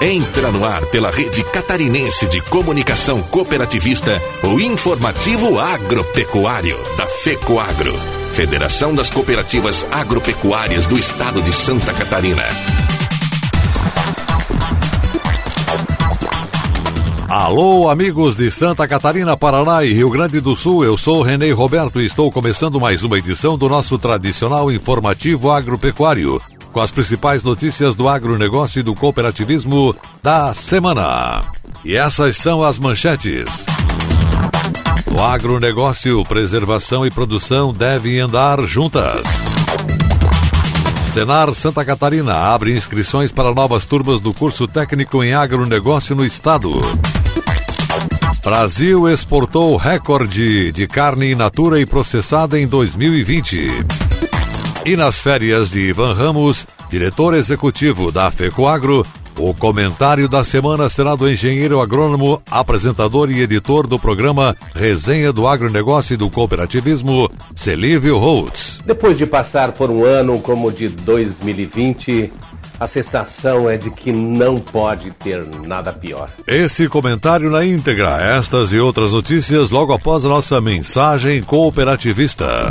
Entra no ar pela rede catarinense de comunicação cooperativista o informativo agropecuário da FECOAGRO, Federação das Cooperativas Agropecuárias do Estado de Santa Catarina. Alô, amigos de Santa Catarina, Paraná e Rio Grande do Sul. Eu sou Renê Roberto e estou começando mais uma edição do nosso tradicional informativo agropecuário, com as principais notícias do agronegócio e do cooperativismo da semana. E essas são as manchetes. O agronegócio, preservação e produção devem andar juntas. Senar Santa Catarina abre inscrições para novas turmas do curso técnico em agronegócio no estado. Brasil exportou recorde de carne in natura e processada em 2020. E nas férias de Ivan Ramos, diretor executivo da FECOAGRO, o comentário da semana será do engenheiro agrônomo, apresentador e editor do programa Resenha do Agronegócio e do Cooperativismo, Celívio Holtz. Depois de passar por um ano como o de 2020, a sensação é de que não pode ter nada pior. Esse comentário na íntegra, estas e outras notícias logo após a nossa mensagem cooperativista.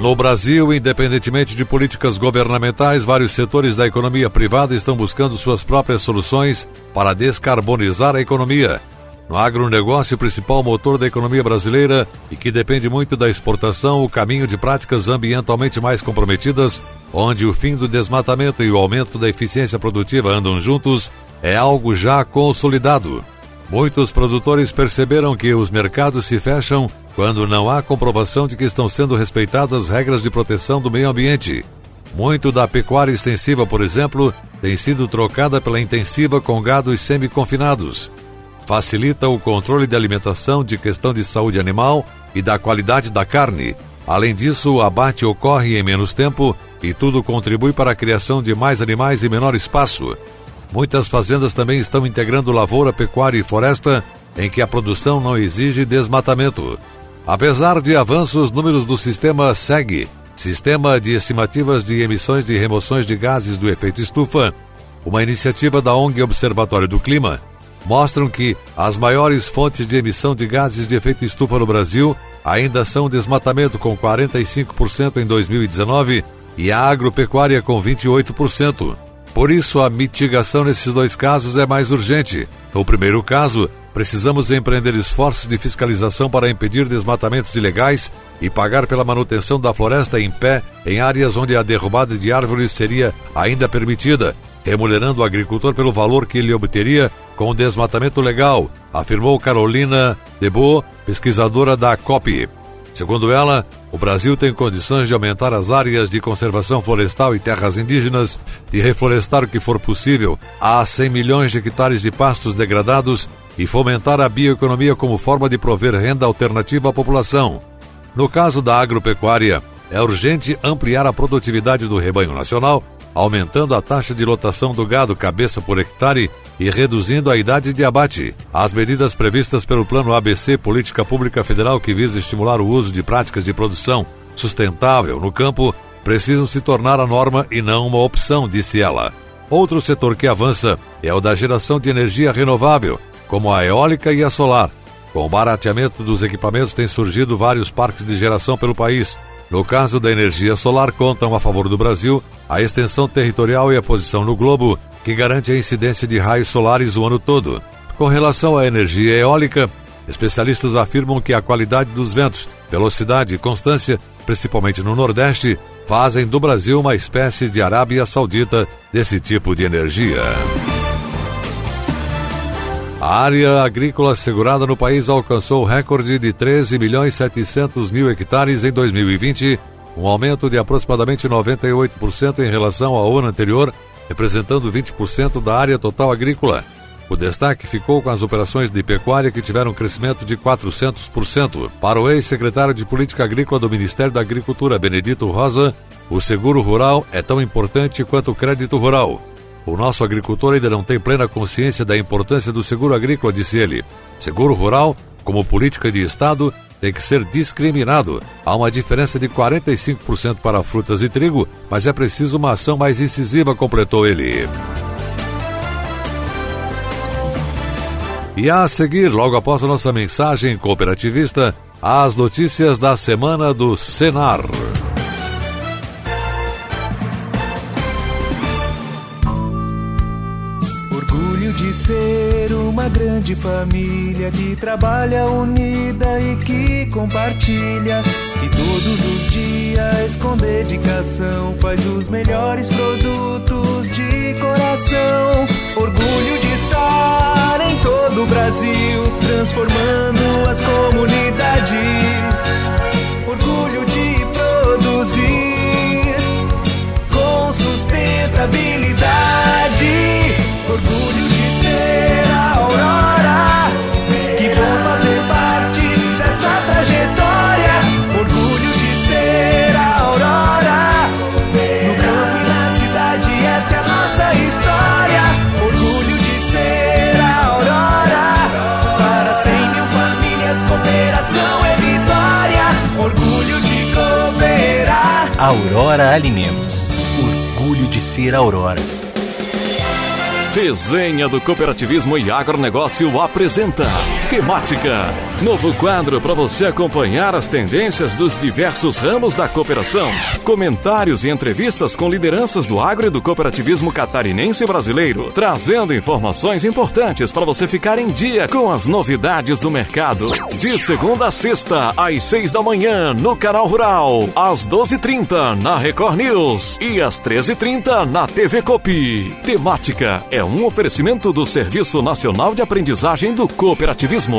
No Brasil, independentemente de políticas governamentais, vários setores da economia privada estão buscando suas próprias soluções para descarbonizar a economia. No agronegócio, principal motor da economia brasileira e que depende muito da exportação, o caminho de práticas ambientalmente mais comprometidas, onde o fim do desmatamento e o aumento da eficiência produtiva andam juntos, é algo já consolidado. Muitos produtores perceberam que os mercados se fecham quando não há comprovação de que estão sendo respeitadas regras de proteção do meio ambiente. Muito da pecuária extensiva, por exemplo, tem sido trocada pela intensiva com gados semi-confinados. Facilita o controle de alimentação de questão de saúde animal e da qualidade da carne. Além disso, o abate ocorre em menos tempo e tudo contribui para a criação de mais animais em menor espaço. Muitas fazendas também estão integrando lavoura, pecuária e floresta, em que a produção não exige desmatamento. Apesar de avanços, números do sistema SEG, Sistema de Estimativas de Emissões de Remoções de Gases do Efeito Estufa, uma iniciativa da ONG Observatório do Clima, mostram que as maiores fontes de emissão de gases de efeito estufa no Brasil ainda são desmatamento com 45% em 2019 e a agropecuária com 28%. Por isso, a mitigação nesses dois casos é mais urgente. No primeiro caso, precisamos empreender esforços de fiscalização para impedir desmatamentos ilegais e pagar pela manutenção da floresta em pé em áreas onde a derrubada de árvores seria ainda permitida, remunerando o agricultor pelo valor que ele obteria com o desmatamento legal, afirmou Carolina Debo, pesquisadora da COP. Segundo ela, o Brasil tem condições de aumentar as áreas de conservação florestal e terras indígenas, de reflorestar o que for possível a 100 milhões de hectares de pastos degradados e fomentar a bioeconomia como forma de prover renda alternativa à população. No caso da agropecuária, é urgente ampliar a produtividade do rebanho nacional, aumentando a taxa de lotação do gado cabeça por hectare e reduzindo a idade de abate. As medidas previstas pelo Plano ABC, Política Pública Federal, que visa estimular o uso de práticas de produção sustentável no campo, precisam se tornar a norma e não uma opção, disse ela. Outro setor que avança é o da geração de energia renovável, como a eólica e a solar. Com o barateamento dos equipamentos, têm surgido vários parques de geração pelo país. No caso da energia solar, contam a favor do Brasil a extensão territorial e a posição no globo, que garante a incidência de raios solares o ano todo. Com relação à energia eólica, especialistas afirmam que a qualidade dos ventos, velocidade e constância, principalmente no Nordeste, fazem do Brasil uma espécie de Arábia Saudita desse tipo de energia. A área agrícola segurada no país alcançou o recorde de 13 milhões 700 mil hectares em 2020, um aumento de aproximadamente 98% em relação ao ano anterior, representando 20% da área total agrícola. O destaque ficou com as operações de pecuária que tiveram um crescimento de 400%. Para o ex-secretário de Política Agrícola do Ministério da Agricultura, Benedito Rosa, o seguro rural é tão importante quanto o crédito rural. O nosso agricultor ainda não tem plena consciência da importância do seguro agrícola, disse ele. Seguro rural, como política de Estado, tem que ser discriminado. Há uma diferença de 45% para frutas e trigo, mas é preciso uma ação mais incisiva, completou ele. E a seguir, logo após a nossa mensagem cooperativista, as notícias da semana do Senar. Grande família que trabalha unida e que compartilha. E todos os dias, com dedicação, faz os melhores produtos de coração. Orgulho de estar em todo o Brasil, transformando as comunidades. Orgulho de produzir com sustentabilidade. Orgulho Aurora Alimentos. Orgulho de ser Aurora. Resenha do Cooperativismo e Agronegócio apresenta Temática. Novo quadro para você acompanhar as tendências dos diversos ramos da cooperação. Comentários e entrevistas com lideranças do agro e do cooperativismo catarinense brasileiro, trazendo informações importantes para você ficar em dia com as novidades do mercado. De segunda a sexta, às seis da manhã, no Canal Rural, às doze e trinta na Record News e às treze e trinta na TV Copi. Temática é um oferecimento do Serviço Nacional de Aprendizagem do Cooperativismo.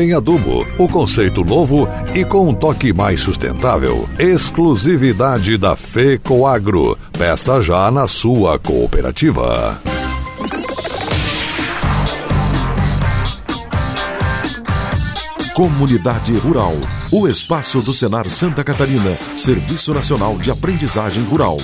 em adubo, o conceito novo e com um toque mais sustentável. Exclusividade da FECOAGRO. Peça já na sua cooperativa. Comunidade Rural. O espaço do Senar Santa Catarina, Serviço Nacional de Aprendizagem Rural.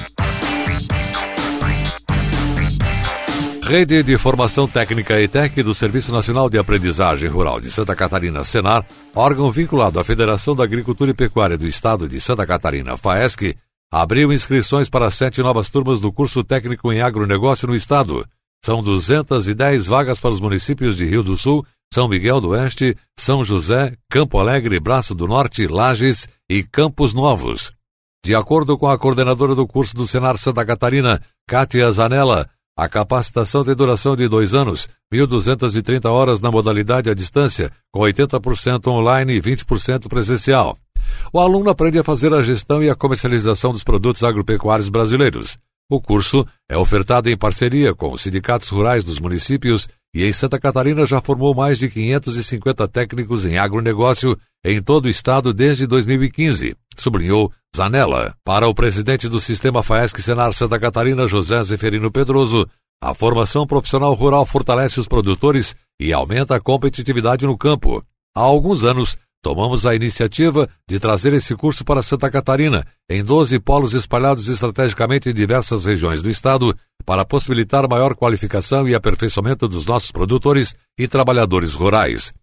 Rede de Formação Técnica ETEC do Serviço Nacional de Aprendizagem Rural de Santa Catarina, Senar, órgão vinculado à Federação da Agricultura e Pecuária do Estado de Santa Catarina, FAESC, abriu inscrições para sete novas turmas do curso técnico em agronegócio no Estado. São 210 vagas para os municípios de Rio do Sul, São Miguel do Oeste, São José, Campo Alegre, Braço do Norte, Lages e Campos Novos. De acordo com a coordenadora do curso do Senar Santa Catarina, Kátia Zanella, a capacitação tem duração de dois anos, 1.230 horas na modalidade à distância, com 80% online e 20% presencial. O aluno aprende a fazer a gestão e a comercialização dos produtos agropecuários brasileiros. O curso é ofertado em parceria com os sindicatos rurais dos municípios e em Santa Catarina já formou mais de 550 técnicos em agronegócio em todo o estado desde 2015, sublinhou Zanella. Para o presidente do Sistema FAESC Senar Santa Catarina, José Zeferino Pedroso, a formação profissional rural fortalece os produtores e aumenta a competitividade no campo. Há alguns anos, tomamos a iniciativa de trazer esse curso para Santa Catarina, em 12 polos espalhados estrategicamente em diversas regiões do estado, para possibilitar maior qualificação e aperfeiçoamento dos nossos produtores e trabalhadores rurais.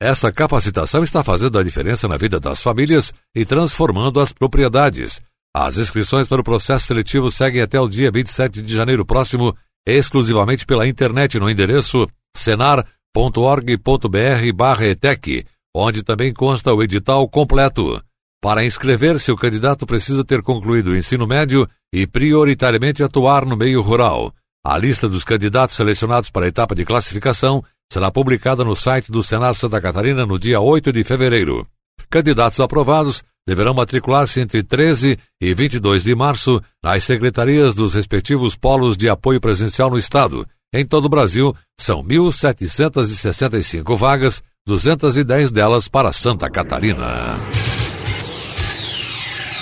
Essa capacitação está fazendo a diferença na vida das famílias e transformando as propriedades. As inscrições para o processo seletivo seguem até o dia 27 de janeiro próximo exclusivamente pela internet no endereço senar.org.br/etec, onde também consta o edital completo. Para inscrever-se, o candidato precisa ter concluído o ensino médio e prioritariamente atuar no meio rural. A lista dos candidatos selecionados para a etapa de classificação será publicada no site do Senar Santa Catarina no dia 8 de fevereiro. Candidatos aprovados deverão matricular-se entre 13 e 22 de março nas secretarias dos respectivos polos de apoio presencial no Estado. Em todo o Brasil, são 1.765 vagas, 210 delas para Santa Catarina.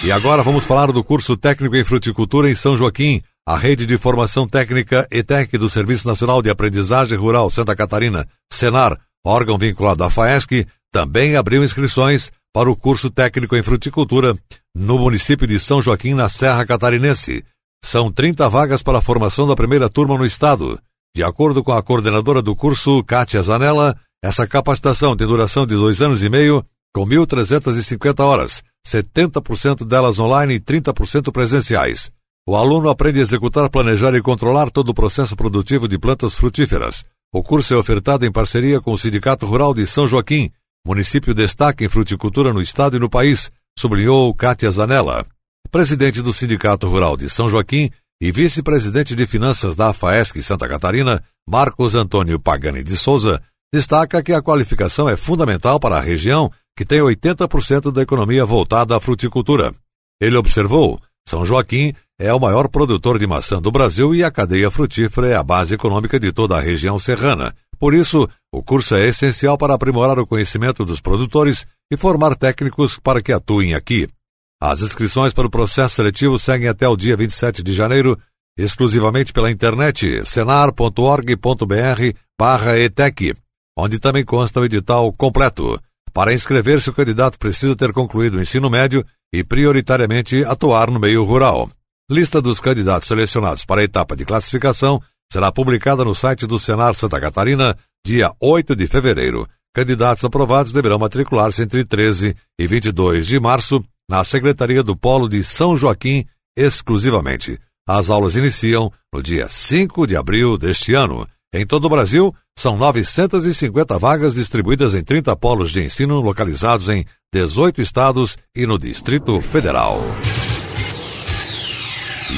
E agora vamos falar do curso técnico em fruticultura em São Joaquim, a rede de formação técnica ETEC do Serviço Nacional de Aprendizagem Rural Santa Catarina, Senar, órgão vinculado à FAESC, também abriu inscrições para o curso técnico em fruticultura no município de São Joaquim, na Serra Catarinense. São 30 vagas para a formação da primeira turma no estado. De acordo com a coordenadora do curso, Kátia Zanella, essa capacitação tem duração de dois anos e meio, com 1.350 horas, 70% delas online e 30% presenciais. O aluno aprende a executar, planejar e controlar todo o processo produtivo de plantas frutíferas. O curso é ofertado em parceria com o Sindicato Rural de São Joaquim, município destaque em fruticultura no estado e no país, sublinhou Kátia Zanella. Presidente do Sindicato Rural de São Joaquim e vice-presidente de finanças da FAESC Santa Catarina, Marcos Antônio Pagani de Souza, destaca que a qualificação é fundamental para a região, que tem 80% da economia voltada à fruticultura. Ele observou: São Joaquim é o maior produtor de maçã do Brasil e a cadeia frutífera é a base econômica de toda a região serrana. Por isso, o curso é essencial para aprimorar o conhecimento dos produtores e formar técnicos para que atuem aqui. As inscrições para o processo seletivo seguem até o dia 27 de janeiro, exclusivamente pela internet senar.org.br/etec, onde também consta o edital completo. Para inscrever-se, o candidato precisa ter concluído o ensino médio e, prioritariamente, atuar no meio rural. Lista dos candidatos selecionados para a etapa de classificação será publicada no site do Senar Santa Catarina, dia 8 de fevereiro. Candidatos aprovados deverão matricular-se entre 13 e 22 de março na Secretaria do Polo de São Joaquim exclusivamente. As aulas iniciam no dia 5 de abril deste ano. Em todo o Brasil, são 950 vagas distribuídas em 30 polos de ensino localizados em 18 estados e no Distrito Federal.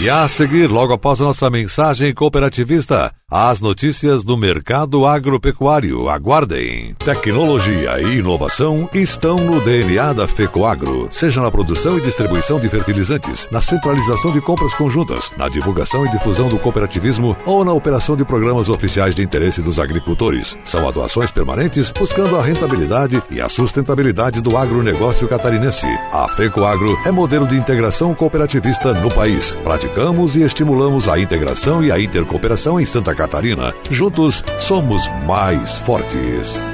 E a seguir, logo após a nossa mensagem cooperativista, as notícias do mercado agropecuário. Aguardem. Tecnologia e inovação estão no DNA da FECOAGRO, seja na produção e distribuição de fertilizantes, na centralização de compras conjuntas, na divulgação e difusão do cooperativismo ou na operação de programas oficiais de interesse dos agricultores. São atuações permanentes buscando a rentabilidade e a sustentabilidade do agronegócio catarinense. A FECOAGRO é modelo de integração cooperativista no país. Praticamos e estimulamos a integração e a intercooperação em Santa Catarina Catarina. Juntos somos mais fortes.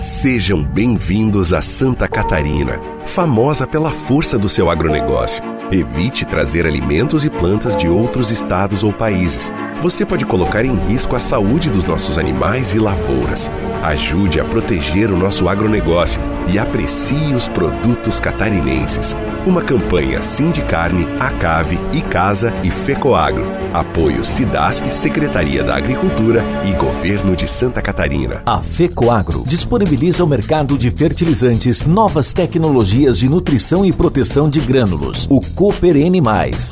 Sejam bem-vindos a Santa Catarina, famosa pela força do seu agronegócio. Evite trazer alimentos e plantas de outros estados ou países. Você pode colocar em risco a saúde dos nossos animais e lavouras. Ajude a proteger o nosso agronegócio e aprecie os produtos catarinenses. Uma campanha Sindicarne, Acave, Icasa e Fecoagro. Apoio Sidasc, Secretaria da Agricultura e Governo de Santa Catarina. A Fecoagro disponibiliza o mercado de fertilizantes, novas tecnologias de nutrição e proteção de grânulos. O Cooper N+,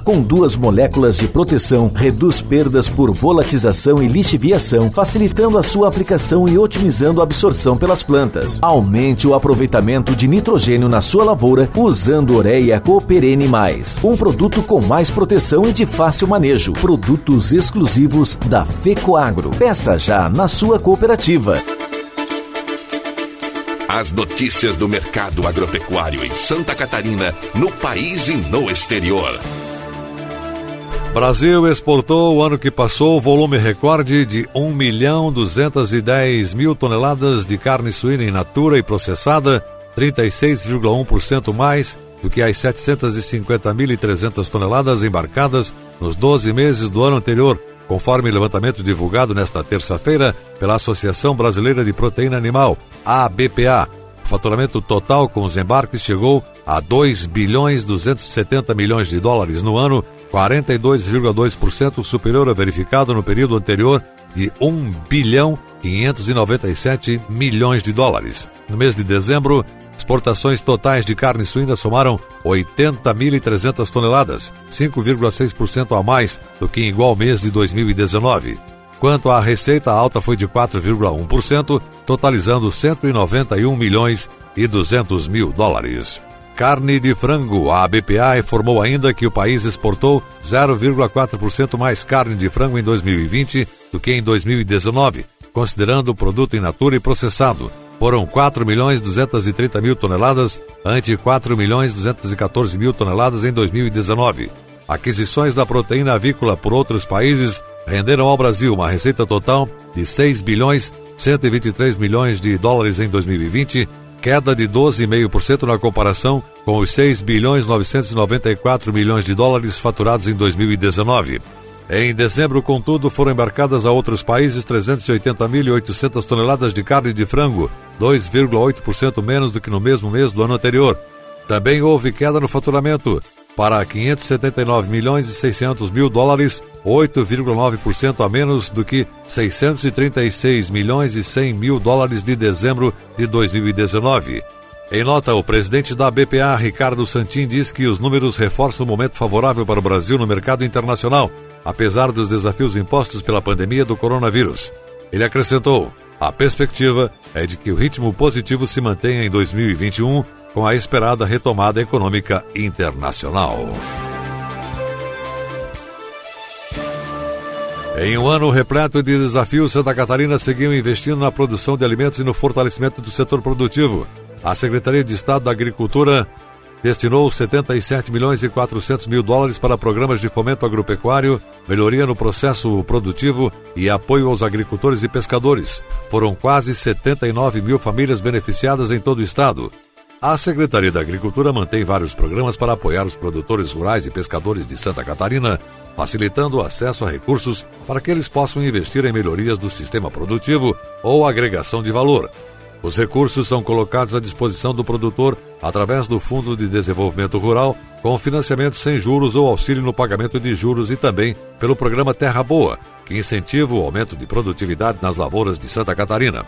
com duas moléculas de proteção, reduz perdas por volatização e lixiviação, facilitando a sua aplicação e otimizando a absorção pelas plantas. Aumente o aproveitamento de nitrogênio na sua lavoura usando Ureia Cooperene Mais, um produto com mais proteção e de fácil manejo. Produtos exclusivos da Fecoagro. Peça já na sua cooperativa. As notícias do mercado agropecuário em Santa Catarina, no país e no exterior. Brasil exportou o ano que passou volume recorde de 1 milhão 210 mil toneladas de carne suína in natura e processada, 36,1% mais do que as 750.300 toneladas embarcadas nos 12 meses do ano anterior, conforme levantamento divulgado nesta terça-feira pela Associação Brasileira de Proteína Animal, ABPA. O faturamento total com os embarques chegou a 2 bilhões 270 milhões de dólares no ano, 42,2% superior ao verificado no período anterior de 1 bilhão 597 milhões de dólares. No mês de dezembro, exportações totais de carne suína somaram 80.300 toneladas, 5,6% a mais do que em igual mês de 2019. Quanto à receita, a alta foi de 4,1%, totalizando 191 milhões e 200 mil dólares. Carne de frango. A BPA informou ainda que o país exportou 0,4% mais carne de frango em 2020 do que em 2019, considerando o produto in natura e processado. Foram 4 milhões 230 mil toneladas, ante 4 milhões 214 mil toneladas em 2019. Aquisições da proteína avícola por outros países renderam ao Brasil uma receita total de 6 bilhões 123 milhões de dólares em 2020 queda de 12,5% na comparação com os 6 bilhões 994 milhões de dólares faturados em 2019. Em dezembro, contudo, foram embarcadas a outros países 380.800 toneladas de carne de frango, 2,8% menos do que no mesmo mês do ano anterior. Também houve queda no faturamento, para 579 milhões e 600 mil dólares, 8,9% a menos do que 636 milhões e 100 mil dólares de dezembro de 2019. Em nota, o presidente da BPA, Ricardo Santin, diz que os números reforçam o momento favorável para o Brasil no mercado internacional, apesar dos desafios impostos pela pandemia do coronavírus. Ele acrescentou: a perspectiva é de que o ritmo positivo se mantenha em 2021 com a esperada retomada econômica internacional. Em um ano repleto de desafios, Santa Catarina seguiu investindo na produção de alimentos e no fortalecimento do setor produtivo. A Secretaria de Estado da Agricultura destinou 77 milhões e 400 mil dólares para programas de fomento agropecuário, melhoria no processo produtivo e apoio aos agricultores e pescadores. Foram quase 79 mil famílias beneficiadas em todo o estado. A Secretaria da Agricultura mantém vários programas para apoiar os produtores rurais e pescadores de Santa Catarina, facilitando o acesso a recursos para que eles possam investir em melhorias do sistema produtivo ou agregação de valor. Os recursos são colocados à disposição do produtor através do Fundo de Desenvolvimento Rural, com financiamento sem juros ou auxílio no pagamento de juros e também pelo programa Terra Boa, que incentiva o aumento de produtividade nas lavouras de Santa Catarina.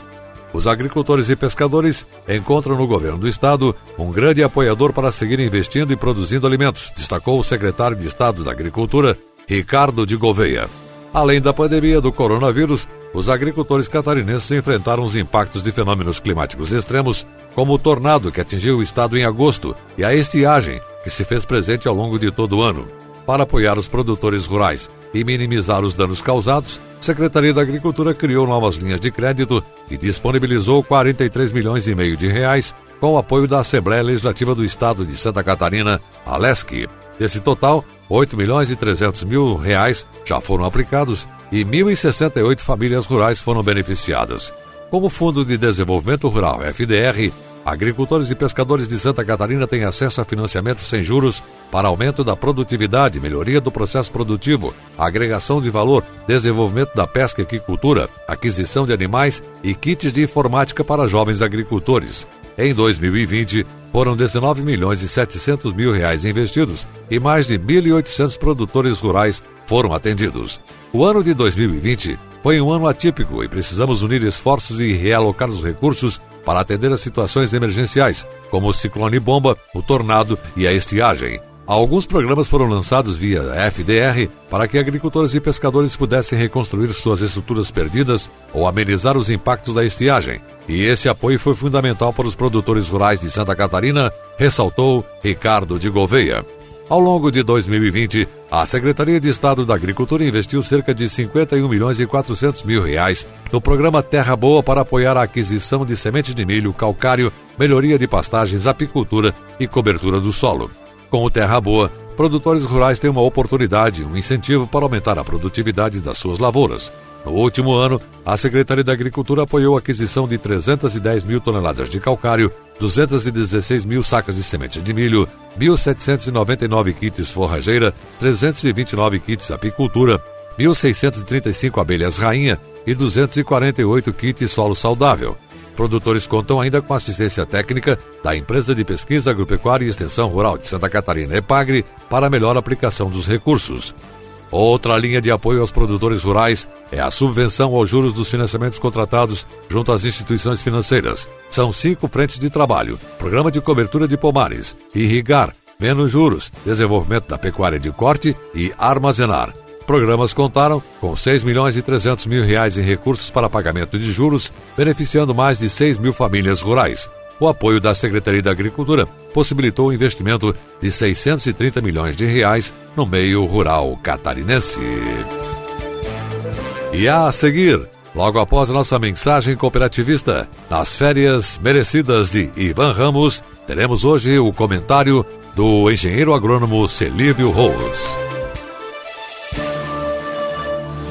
Os agricultores e pescadores encontram no governo do estado um grande apoiador para seguir investindo e produzindo alimentos, destacou o secretário de Estado da Agricultura, Ricardo de Gouveia. Além da pandemia do coronavírus, os agricultores catarinenses enfrentaram os impactos de fenômenos climáticos extremos, como o tornado que atingiu o estado em agosto e a estiagem que se fez presente ao longo de todo o ano. Para apoiar os produtores rurais e minimizar os danos causados, Secretaria da Agricultura criou novas linhas de crédito e disponibilizou 43 milhões e meio de reais com o apoio da Assembleia Legislativa do Estado de Santa Catarina, a LESC. Desse total, 8 milhões e 300 mil reais já foram aplicados e 1.068 famílias rurais foram beneficiadas. Como Fundo de Desenvolvimento Rural, FDR, Agricultores e pescadores de Santa Catarina têm acesso a financiamento sem juros para aumento da produtividade, melhoria do processo produtivo, agregação de valor, desenvolvimento da pesca e aquicultura, aquisição de animais e kits de informática para jovens agricultores. Em 2020, foram 19 milhões e 700 mil reais investidos e mais de 1.800 produtores rurais foram atendidos. O ano de 2020 foi um ano atípico e precisamos unir esforços e realocar os recursos para atender a situações emergenciais, como o ciclone bomba, o tornado e a estiagem. Alguns programas foram lançados via FDR para que agricultores e pescadores pudessem reconstruir suas estruturas perdidas ou amenizar os impactos da estiagem. E esse apoio foi fundamental para os produtores rurais de Santa Catarina, ressaltou Ricardo de Gouveia. Ao longo de 2020, a Secretaria de Estado da Agricultura investiu cerca de 51 milhões e 400 mil reais no programa Terra Boa para apoiar a aquisição de semente de milho, calcário, melhoria de pastagens, apicultura e cobertura do solo. Com o Terra Boa, produtores rurais têm uma oportunidade, um incentivo para aumentar a produtividade das suas lavouras. No último ano, a Secretaria da Agricultura apoiou a aquisição de 310 mil toneladas de calcário, 216 mil sacas de semente de milho, 1.799 kits forrageira, 329 kits apicultura, 1.635 abelhas rainha e 248 kits solo saudável. Produtores contam ainda com assistência técnica da Empresa de Pesquisa Agropecuária e Extensão Rural de Santa Catarina, EPAGRE, para a melhor aplicação dos recursos. Outra linha de apoio aos produtores rurais é a subvenção aos juros dos financiamentos contratados junto às instituições financeiras. São cinco frentes de trabalho: programa de cobertura de pomares, irrigar, menos juros, desenvolvimento da pecuária de corte e armazenar. Programas contaram com 6 milhões e 300 mil reais em recursos para pagamento de juros, beneficiando mais de 6 mil famílias rurais. O apoio da Secretaria da Agricultura possibilitou o investimento de 630 milhões de reais no meio rural catarinense. E a seguir, logo após nossa mensagem cooperativista, nas férias merecidas de Ivan Ramos, teremos hoje o comentário do engenheiro agrônomo Celívio Rose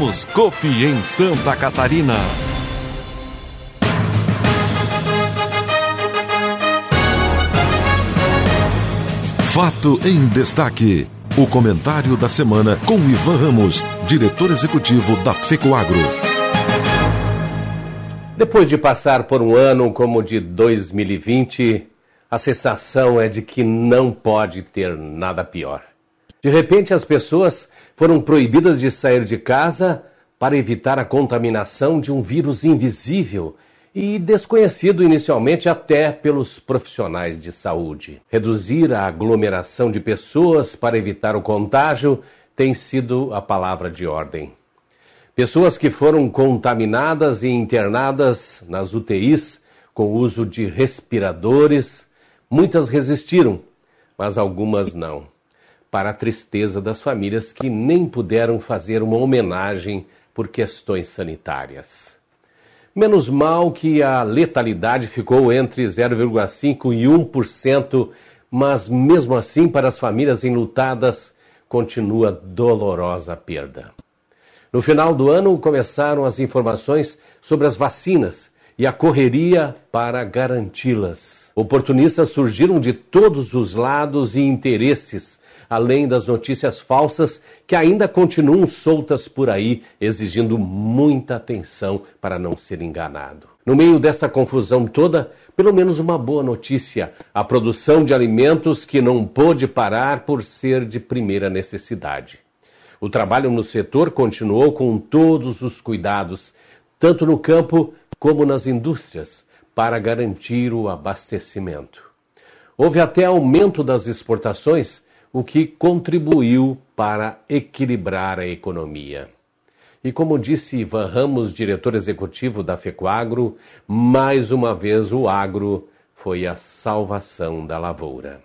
Somos Copi em Santa Catarina. Fato em destaque. O comentário da semana com Ivan Ramos, diretor executivo da FECOAGRO. Depois de passar por um ano como o de 2020, a sensação é de que não pode ter nada pior. De repente, as pessoas foram proibidas de sair de casa para evitar a contaminação de um vírus invisível e desconhecido inicialmente até pelos profissionais de saúde. Reduzir a aglomeração de pessoas para evitar o contágio tem sido a palavra de ordem. Pessoas que foram contaminadas e internadas nas UTIs com o uso de respiradores, muitas resistiram, mas algumas não para a tristeza das famílias que nem puderam fazer uma homenagem por questões sanitárias. Menos mal que a letalidade ficou entre 0,5% e 1%, mas mesmo assim, para as famílias enlutadas, continua dolorosa a perda. No final do ano, começaram as informações sobre as vacinas e a correria para garanti-las. Oportunistas surgiram de todos os lados e interesses além das notícias falsas que ainda continuam soltas por aí, exigindo muita atenção para não ser enganado. No meio dessa confusão toda, pelo menos uma boa notícia: a produção de alimentos que não pôde parar por ser de primeira necessidade. O trabalho no setor continuou com todos os cuidados, tanto no campo como nas indústrias, para garantir o abastecimento. Houve até aumento das exportações, o que contribuiu para equilibrar a economia. E como disse Ivan Ramos, diretor executivo da FECOAGRO, mais uma vez o agro foi a salvação da lavoura.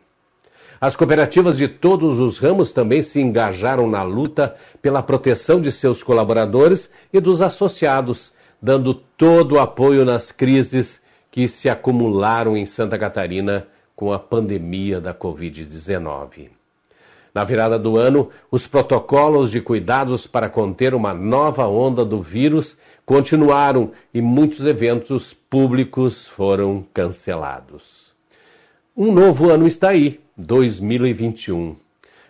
As cooperativas de todos os ramos também se engajaram na luta pela proteção de seus colaboradores e dos associados, dando todo o apoio nas crises que se acumularam em Santa Catarina com a pandemia da Covid-19. Na virada do ano, os protocolos de cuidados para conter uma nova onda do vírus continuaram e muitos eventos públicos foram cancelados. Um novo ano está aí, 2021.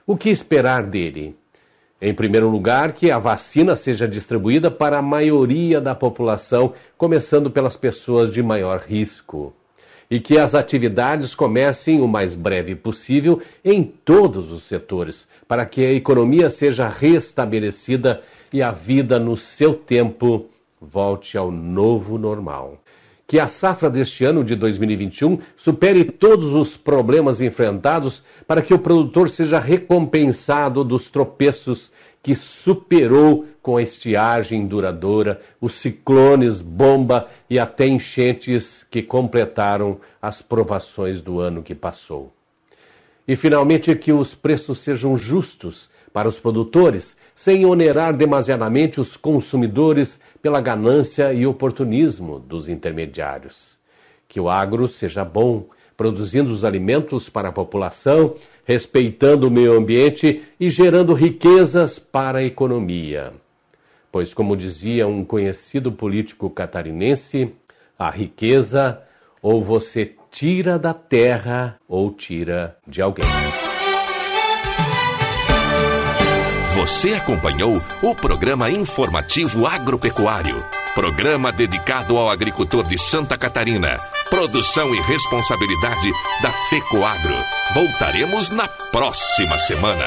O que esperar dele? Em primeiro lugar, que a vacina seja distribuída para a maioria da população, começando pelas pessoas de maior risco e que as atividades comecem o mais breve possível em todos os setores, para que a economia seja restabelecida e a vida no seu tempo volte ao novo normal. Que a safra deste ano de 2021 supere todos os problemas enfrentados para que o produtor seja recompensado dos tropeços que superou com a estiagem duradoura, os ciclones, bomba e até enchentes que completaram as provações do ano que passou. E finalmente que os preços sejam justos para os produtores, sem onerar demasiadamente os consumidores pela ganância e oportunismo dos intermediários. Que o agro seja bom, produzindo os alimentos para a população, respeitando o meio ambiente e gerando riquezas para a economia. Pois, como dizia um conhecido político catarinense, a riqueza ou você tira da terra ou tira de alguém. Você acompanhou o programa informativo agropecuário, programa dedicado ao agricultor de Santa Catarina. Produção e responsabilidade da FECOAGRO. Voltaremos na próxima semana.